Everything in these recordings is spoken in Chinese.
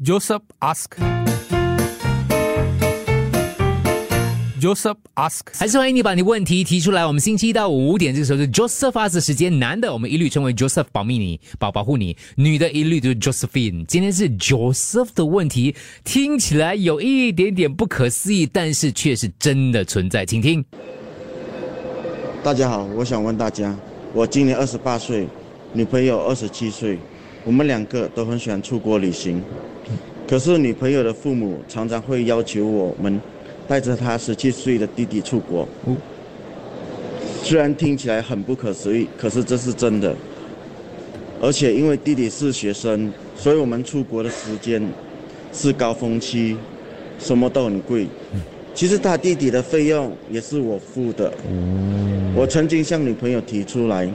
Joseph ask. Joseph ask. 还是欢迎你把你问题提出来。我们星期一到五点这个时候是 Joseph ask 的时间，男的我们一律称为 Joseph 保密你保保护你，女的一律就是 Josephine。今天是 Joseph 的问题，听起来有一点点不可思议，但是却是真的存在，请听。大家好，我想问大家，我今年二十八岁，女朋友二十七岁，我们两个都很喜欢出国旅行，可是女朋友的父母常常会要求我们带着她十七岁的弟弟出国。虽然听起来很不可思议，可是这是真的。而且因为弟弟是学生，所以我们出国的时间是高峰期，什么都很贵。其实他弟弟的费用也是我付的。我曾经向女朋友提出来，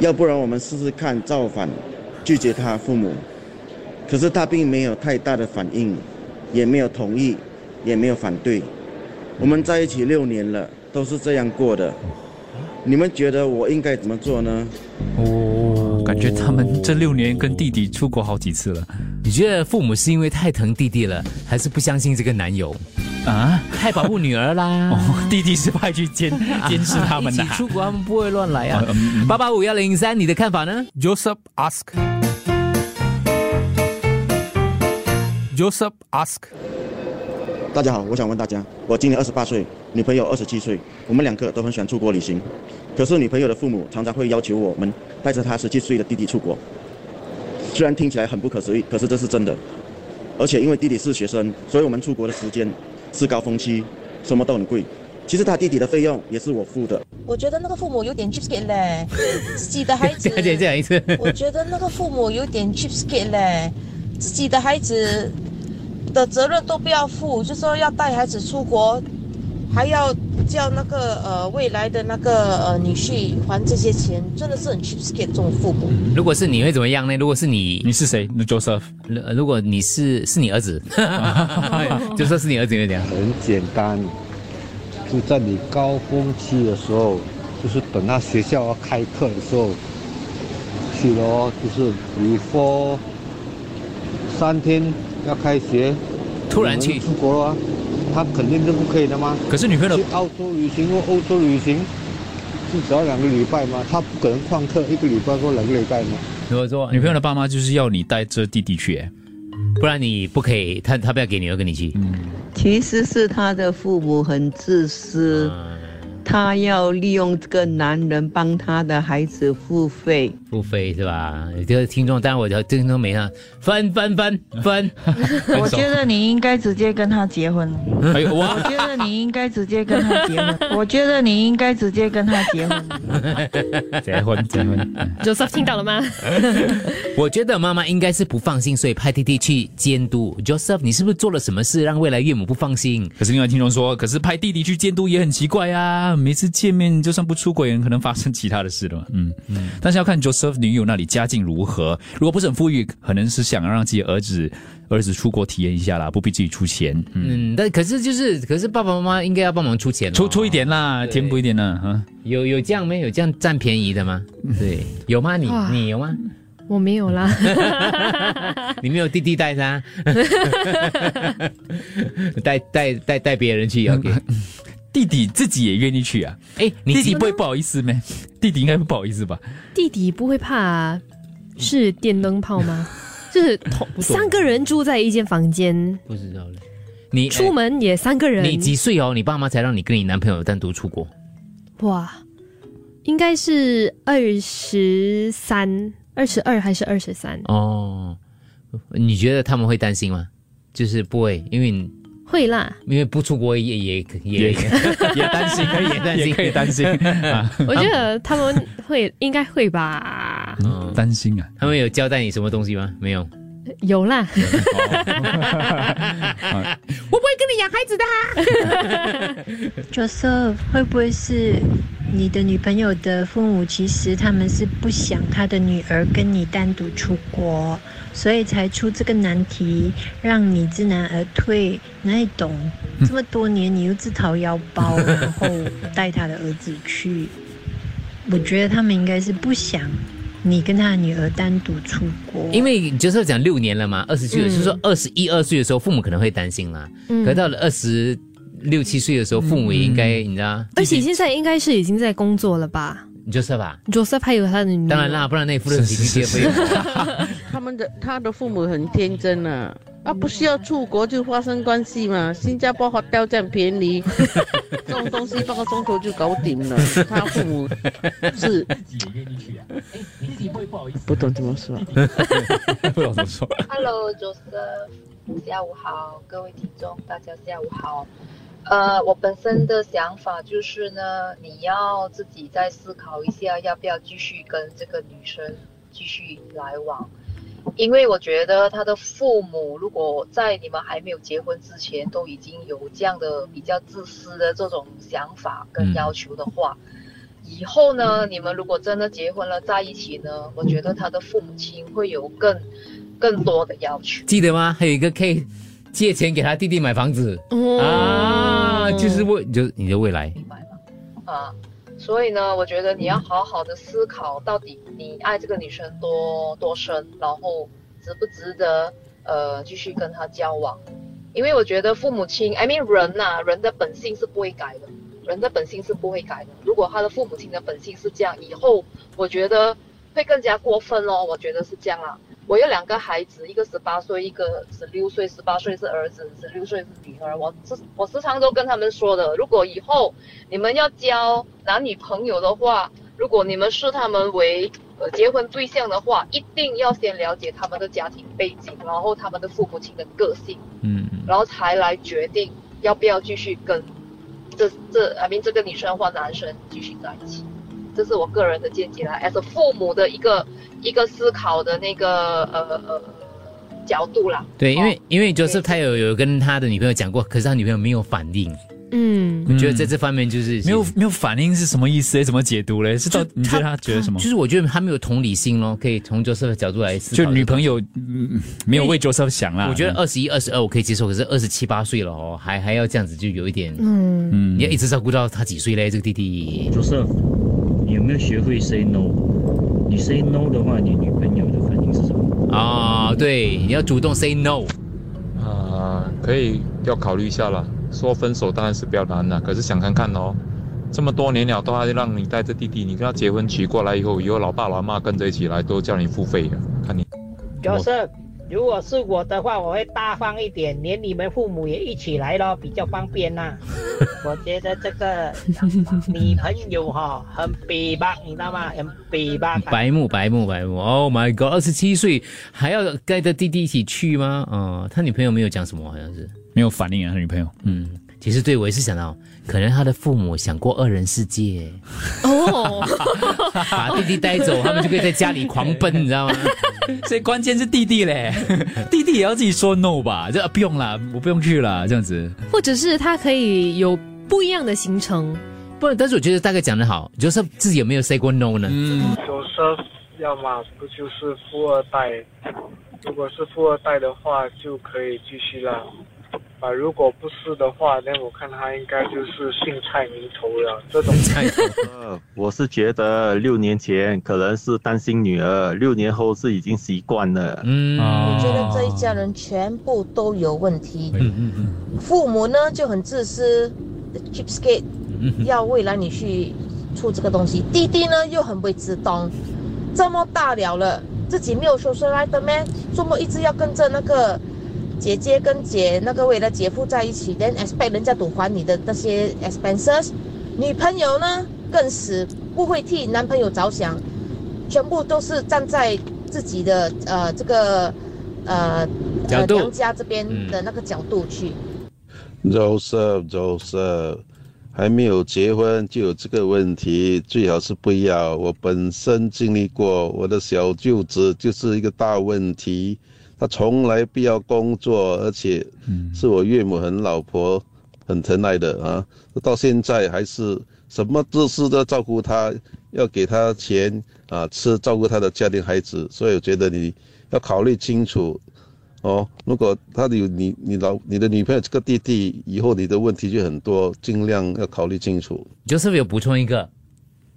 要不然我们试试看造反，拒绝他父母。可是他并没有太大的反应，也没有同意，也没有反对。我们在一起六年了，都是这样过的。你们觉得我应该怎么做呢？哦，感觉他们这六年跟弟弟出国好几次了你觉得父母是因为太疼弟弟了，还是不相信这个男友，啊。太保护女儿啦？哦，弟弟是派去监监视他们的 一起出国，他们不会乱来啊。八八五幺零三，你的看法呢？Joseph ask. Joseph ask. 大家好，我想问大家，我今年二十八岁，女朋友二十七岁，我们两个都很喜欢出国旅行，可是女朋友的父母常常会要求我们带着她十七岁的弟弟出国。虽然听起来很不可思议，可是这是真的。而且因为弟弟是学生，所以我们出国的时间是高峰期，什么都很贵。其实他弟弟的费用也是我付的。我觉得那个父母有点 cheapskate 嘞，自己的孩子再，再讲一次。我觉得那个父母有点 cheapskate 嘞，自己的孩子的责任都不要负，就说要带孩子出国，还要叫那个呃未来的那个呃女婿还这些钱，真的是很 cheapskate 这种父母。如果是你会怎么样呢？如果是你，你是谁？那 Joseph 呃如果你是是你儿子，就说是你儿子，你会怎样？很简单，就在你高峰期的时候，就是等到学校要开课的时候去咯，就是 before 三天要开学，突然去出国了啊，他肯定是不可以的吗？可是女朋友去澳洲旅行或欧洲旅行，至少要两个礼拜嘛，他不可能旷课一个礼拜或两个礼拜嘛。如果说女朋友的爸妈就是要你带着弟弟去，哎不然你不可以，他他不要给女儿跟你去。其实是他的父母很自私，他要利用这个男人帮他的孩子付费。付费是吧？这个听众，当然我的听众没啊，分分分分，我觉得你应该直接跟他结婚。还有哇我，觉得你应该直接跟他结婚。我觉得你应该直接跟他结婚。结婚结婚，Joseph 听到了吗？我觉得妈妈应该是不放心，所以派弟弟去监督。Joseph，你是不是做了什么事让未来岳母不放心？可是另外听众说，可是派弟弟去监督也很奇怪啊，每次见面就算不出轨，可能发生其他的事了嘛。嗯嗯，但是要看 Joseph 女友那里家境如何，如果不是很富裕，可能是想要让自己儿子儿子出国体验一下啦，不必自己出钱，嗯，嗯，但可是就是，可是爸爸妈妈应该要帮忙出钱、哦，出出一点啦，对填补一点啦，哈。有有这样没有这样占便宜的吗？对，有吗？你哇你有吗？我没有啦，你没有弟弟带他，带带带带别人去，OK？弟弟自己也愿意去啊？哎，你记弟弟不会不好意思咩？弟弟应该不好意思吧？弟弟不会怕是电灯泡吗？就是同三个人住在一间房间，不知道嘞？你出门也三个人。你几岁哦？你爸妈才让你跟你男朋友单独出国？哇，应该是二十三、二十二还是二十三？哦，你觉得他们会担心吗？就是不会，因为会啦，因为不出国也也也也也担心，也担心也可以担心 啊，我觉得他们会，应该会吧？嗯担心啊。他们有交代你什么东西吗？没有。有啦，我不会跟你养孩子的、Joseph 会不会是你的女朋友的父母？其实他们是不想他的女儿跟你单独出国，所以才出这个难题，让你知难而退。哪里懂？这么多年你又自掏腰包，然后带他的儿子去，我觉得他们应该是不想你跟他的女儿单独出国。因为就是讲六年了嘛，二十岁，嗯就是说二十一二岁的时候，父母可能会担心啦。嗯可到了二十六七岁的时候，父母也应该，你知道，而且现在应该是已经在工作了吧你就是吧。？Joseph 还有他的女儿，当然啦，不然那也付得起经济费用。他们的他的父母很天真啊，啊不需要出国就发生关系嘛，新加坡 hotel 这样便宜，这种东西半个钟头就搞定了。他父母是不懂怎么说，不懂怎么说。Hello Joseph，下午好，各位听众，大家下午好。呃，我本身的想法就是呢，你要自己再思考一下，要不要继续跟这个女生继续来往。因为我觉得他的父母如果在你们还没有结婚之前都已经有这样的比较自私的这种想法跟要求的话，以后呢，你们如果真的结婚了在一起呢，我觉得他的父母亲会有更更多的要求。记得吗？还有一个可以借钱给他弟弟买房子、哦啊，就是为就是你的未来。明白吗啊，所以呢，我觉得你要好好的思考，到底你爱这个女生多多深，然后值不值得呃继续跟她交往？因为我觉得父母亲，I mean 人呐、人的本性是不会改的，人的本性是不会改的。如果他的父母亲的本性是这样，以后我觉得会更加过分哦。我觉得是这样啦。我有两个孩子，一个十八岁，一个十六岁。十八岁是儿子，十六岁是女儿。我时我时常都跟他们说的，如果以后你们要交男女朋友的话，如果你们视他们为呃结婚对象的话，一定要先了解他们的家庭背景，然后他们的父母亲的个性，嗯，然后才来决定要不要继续跟这这 I mean 这个女生或男生继续在一起。这是我个人的见解啦，as 父母的一个一个思考的那个呃呃角度啦。对，因为因为 Joseph 他有有跟他的女朋友讲过，可是他女朋友没有反应。嗯，你觉得在这方面就是没有没有反应是什么意思？怎么解读嘞？是到你觉得他觉得什么？就是我觉得他没有同理心咯，可以从 Joseph 的角度来思考。就女朋友嗯没有为 Joseph 想啦。我觉得二十一、二十二我可以接受，可是二十七八岁了哦，还还要这样子，就有一点，嗯嗯你要一直照顾到他几岁嘞？这个弟弟，Joseph，你有没有学会 say no？你 say no 的话，你女朋友的反应是什么？啊、对，你要主动 say no。啊，可以要考虑一下了。说分手当然是比较难了，可是想看看哦，这么多年了都还让你带着弟弟，你跟他结婚娶过来以后，以后老爸老妈跟着一起来都叫你付费啊，看你。就是如果是我的话，我会大方一点，连你们父母也一起来咯，比较方便呐、我觉得这个女朋友哈、很北吧，你知道吗？很北吧。白目白目白目，Oh my God！二十七岁还要带着弟弟一起去吗？啊、他女朋友没有讲什么，好像是没有反应啊，他女朋友。嗯，其实对我也是想到，可能他的父母想过二人世界，哦，把弟弟带走，他们就可以在家里狂奔，你知道吗？所以关键是弟弟嘞，弟弟也要自己说 no 吧，就、啊、不用啦，我不用去了，这样子。或者是他可以有不一样的行程。不，但是我觉得大概讲得好，就是自己有没有 say 过 no 呢？嗯，Joseph 要么不就是富二代，如果是富二代的话，就可以继续啦。啊，如果不是的话，那我看他应该就是姓蔡名头了。这种菜，我是觉得六年前可能是担心女儿，六年后是已经习惯了。嗯我觉得这一家人全部都有问题。父母呢就很自私，cheapskate，要未来你去出这个东西。弟弟呢又很不会自动，这么大了了，自己没有说出来的咩？周末一直要跟着那个姐姐跟姐那个为了姐夫在一起，then expect 人家赌还你的那些 expenses。女朋友呢更是不会替男朋友着想，全部都是站在自己的呃这个呃角度呃娘家这边的那个角度去。Joseph Joseph，还没有结婚就有这个问题，最好是不要。我本身经历过，我的小舅子就是一个大问题，他从来不要工作，而且是我岳母很老婆，很疼爱的啊，到现在还是什么都是都照顾他，要给他钱啊吃，照顾他的家庭孩子，所以我觉得你要考虑清楚。哦，如果他有你你老你的女朋友这个弟弟，以后你的问题就很多，尽量要考虑清楚。Joseph 有补充一个，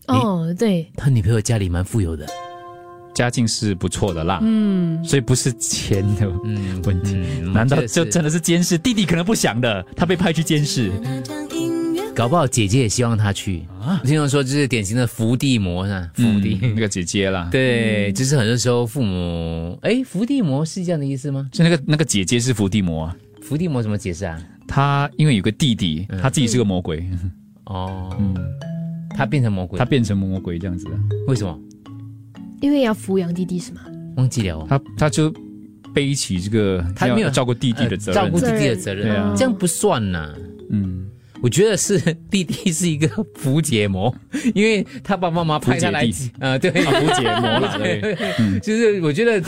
哦，对，他女朋友家里蛮富有的。家境是不错的啦，嗯，所以不是钱的问题。难道就真的是监视？弟弟可能不想的，他被派去监视。搞不好姐姐也希望他去。啊。听众说，就是典型的伏地魔呢，伏地、嗯那个姐姐啦，对，就是很多时候父母，哎，伏地魔是这样的意思吗？就那个那个姐姐是伏地魔啊，伏地魔怎么解释啊？他因为有个弟弟，他自己是个魔鬼，哦，嗯，他变成魔鬼，他变成魔鬼这样子。啊，为什么？因为要抚养弟弟是吗？忘记了。哦。他他就背起这个他没有照顾弟弟的责任，照顾弟弟的责任，对啊，这样不算呐。嗯，我觉得是弟弟是一个伏解魔，因为他爸爸妈妈派他来伏解弟，呃，对，啊伏解魔啦 对。嗯。就是我觉得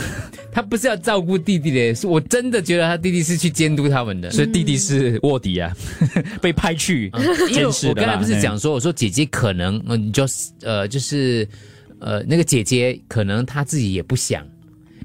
他不是要照顾弟弟的，是我真的觉得他弟弟是去监督他们的，所以弟弟是卧底啊，被派去因为监视的啦。我刚才不是对。讲说，我说姐姐可能，嗯，就是呃，就是呃，那个姐姐可能她自己也不想，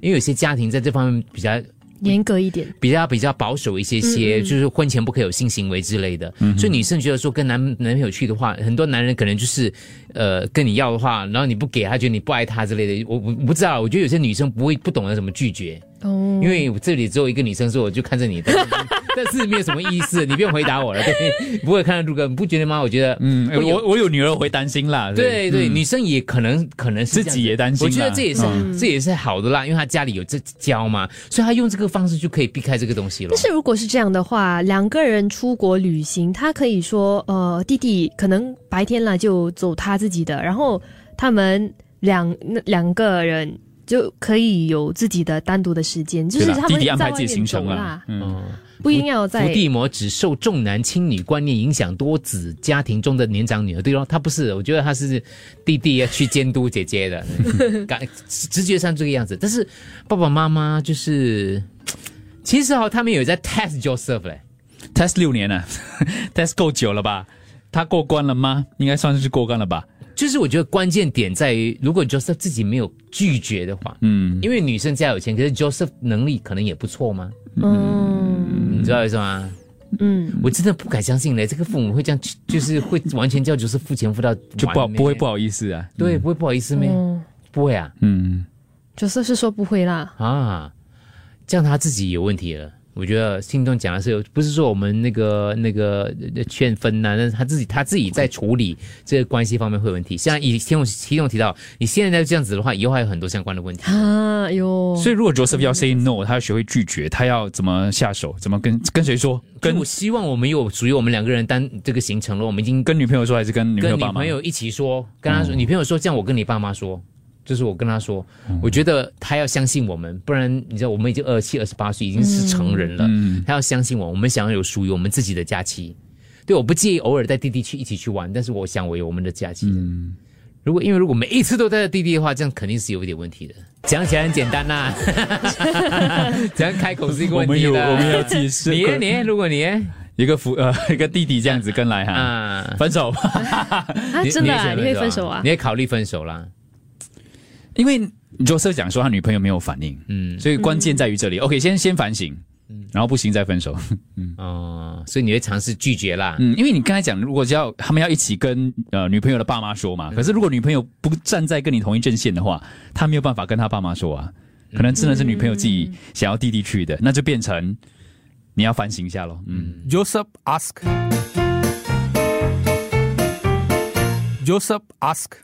因为有些家庭在这方面比较严格一点，比较比较保守一些些，嗯嗯就是婚前不可以有性行为之类的。嗯所以女生觉得说跟男男朋友去的话，很多男人可能就是呃跟你要的话，然后你不给他，觉得你不爱他之类的。我我我不知道，我觉得有些女生不会不懂得怎么拒绝。哦，因为我这里只有一个女生，说我就看着你，但是没有什么意思，你不用回答我了，对，不会看到陆哥，你不觉得吗？我觉得，嗯，我我有女儿，我会担心啦。对对，嗯女生也可能可能是自己也担心我觉得这也是、嗯这也是好的啦，因为她家里有这教嘛，所以她用这个方式就可以避开这个东西了但。是如果是这样的话，两个人出国旅行，他可以说，呃，弟弟可能白天啦就走他自己的，然后他们两那两个人就可以有自己的单独的时间，就是他们弟弟安排自己行程啦，嗯，不一定要在伏地魔只受重男轻女观念影响多子家庭中的年长女儿，对咯，他不是，我觉得他是弟弟要去监督姐姐的，感直觉上这个样子。但是爸爸妈妈就是，其实哦，他们有在 test Joseph 嘞，test 六年了，test 够久了吧？他过关了吗？应该算是过关了吧？就是我觉得关键点在于，如果 Joseph 自己没有拒绝的话，嗯，因为女生家有钱，可是 Joseph 能力可能也不错吗？嗯你知道为什么吗？嗯，我真的不敢相信嘞，这个父母会这样，就是会完全叫 Joseph 付钱付到就不好不会不好意思啊？对，不会不好意思咩？哦不会啊嗯，就是是说不会啦，啊，这样他自己有问题了。我觉得听众讲的是有，不是说我们那个那个呃劝分呐、但是他自己他自己在处理这个关系方面会有问题。像以听众听众提到，你现在这样子的话，以后还有很多相关的问题。啊哟，所以如果 Joseph 要 say no，他要学会拒绝，他要怎么下手？怎么跟跟谁说？跟我希望我们有属于我们两个人单这个行程了，我们已经跟女朋友说，还是跟女朋跟友爸妈？女朋友一起说，跟他说，女朋友说这样，我跟你爸妈说，就是我跟他说，嗯我觉得他要相信我们，不然你知道我们已经二十七、二十八岁，已经是成人了，嗯他要相信我，我们想要有属于我们自己的假期。对，我不介意偶尔带弟弟去一起去玩，但是我想我有我们的假期。嗯，如果因为如果每一次都带着弟弟的话，这样肯定是有一点问题的。讲起来很简单呐、这样开口是一个问题的。我们有我们有自己是你呢你呢如果你呢一个父呃一个弟弟这样子跟来哈，啊，分手。啊，真的啊，你会分手啊你？会考虑分手啦？因为 Joseph 讲说他女朋友没有反应，嗯，所以关键在于这里。OK，先先反省，然后不行再分手。嗯哦，所以你会尝试拒绝啦。嗯，因为你刚才讲，如果是要他们要一起跟呃女朋友的爸妈说嘛，可是如果女朋友不站在跟你同一阵线的话，他没有办法跟他爸妈说啊，可能真的是女朋友自己想要弟弟去的，那就变成你要反省一下咯。嗯 Joseph ask. Joseph ask.